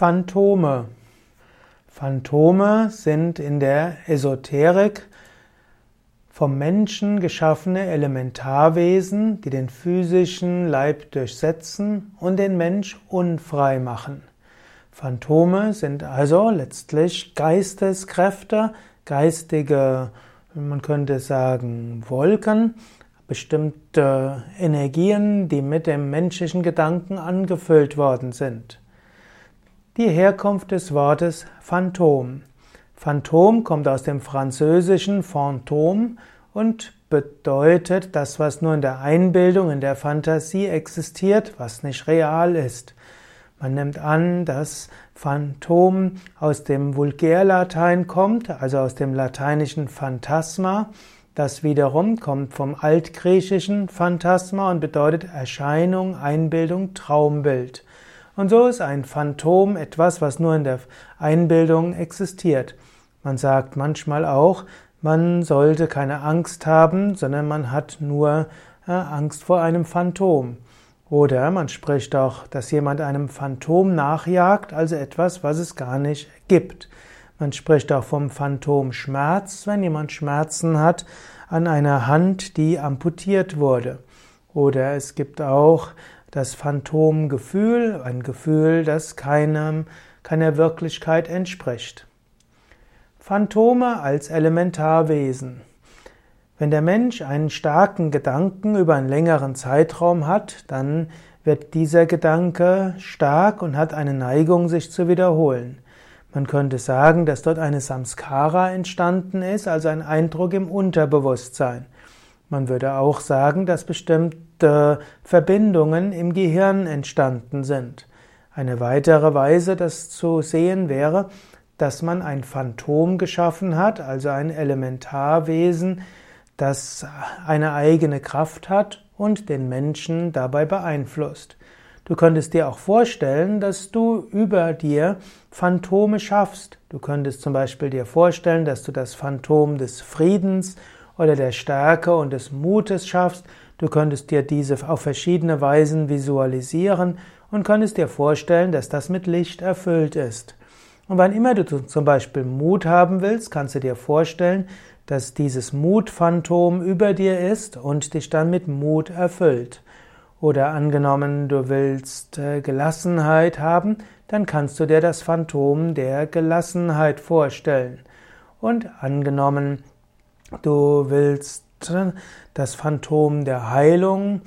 Phantome. Phantome sind in der Esoterik vom Menschen geschaffene Elementarwesen, die den physischen Leib durchsetzen und den Mensch unfrei machen. Phantome sind also letztlich Geisteskräfte, geistige, man könnte sagen, Wolken, bestimmte Energien, die mit dem menschlichen Gedanken angefüllt worden sind. Die Herkunft des Wortes Phantom. Phantom kommt aus dem französischen Phantom und bedeutet das, was nur in der Einbildung, in der Fantasie existiert, was nicht real ist. Man nimmt an, dass Phantom aus dem Vulgärlatein kommt, also aus dem lateinischen Phantasma, das wiederum kommt vom altgriechischen Phantasma und bedeutet Erscheinung, Einbildung, Traumbild. Und so ist ein Phantom etwas, was nur in der Einbildung existiert. Man sagt manchmal auch, man sollte keine Angst haben, sondern man hat nur äh, Angst vor einem Phantom. Oder man spricht auch, dass jemand einem Phantom nachjagt, also etwas, was es gar nicht gibt. Man spricht auch vom Phantomschmerz, wenn jemand Schmerzen hat an einer Hand, die amputiert wurde. Oder es gibt auch das Phantomgefühl, ein Gefühl, das keinem, keiner Wirklichkeit entspricht. Phantome als Elementarwesen. Wenn der Mensch einen starken Gedanken über einen längeren Zeitraum hat, dann wird dieser Gedanke stark und hat eine Neigung, sich zu wiederholen. Man könnte sagen, dass dort eine Samskara entstanden ist, also ein Eindruck im Unterbewusstsein. Man würde auch sagen, dass bestimmte Verbindungen im Gehirn entstanden sind. Eine weitere Weise, das zu sehen wäre, dass man ein Phantom geschaffen hat, also ein Elementarwesen, das eine eigene Kraft hat und den Menschen dabei beeinflusst. Du könntest dir auch vorstellen, dass du über dir Phantome schaffst. Du könntest zum Beispiel dir vorstellen, dass du das Phantom des Friedens oder der Stärke und des Mutes schaffst. Du könntest dir diese auf verschiedene Weisen visualisieren und könntest dir vorstellen, dass das mit Licht erfüllt ist. Und wann immer du zum Beispiel Mut haben willst, kannst du dir vorstellen, dass dieses Mutphantom über dir ist und dich dann mit Mut erfüllt. Oder angenommen, du willst äh, Gelassenheit haben, dann kannst du dir das Phantom der Gelassenheit vorstellen. Und angenommen, du willst das Phantom der Heilung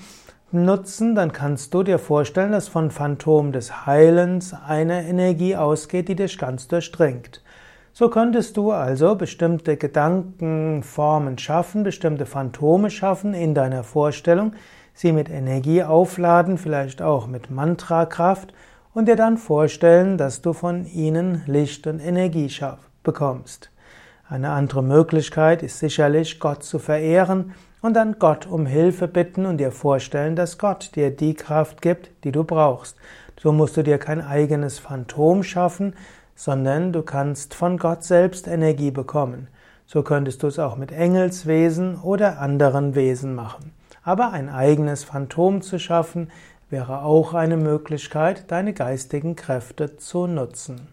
nutzen, dann kannst du dir vorstellen, dass von Phantom des Heilens eine Energie ausgeht, die dich ganz durchdringt. So könntest du also bestimmte Gedankenformen schaffen, bestimmte Phantome schaffen in deiner Vorstellung, sie mit Energie aufladen, vielleicht auch mit Mantrakraft und dir dann vorstellen, dass du von ihnen Licht und Energie bekommst. Eine andere Möglichkeit ist sicherlich, Gott zu verehren und dann Gott um Hilfe bitten und dir vorstellen, dass Gott dir die Kraft gibt, die du brauchst. So musst du dir kein eigenes Phantom schaffen, sondern du kannst von Gott selbst Energie bekommen. So könntest du es auch mit Engelswesen oder anderen Wesen machen. Aber ein eigenes Phantom zu schaffen, wäre auch eine Möglichkeit, deine geistigen Kräfte zu nutzen.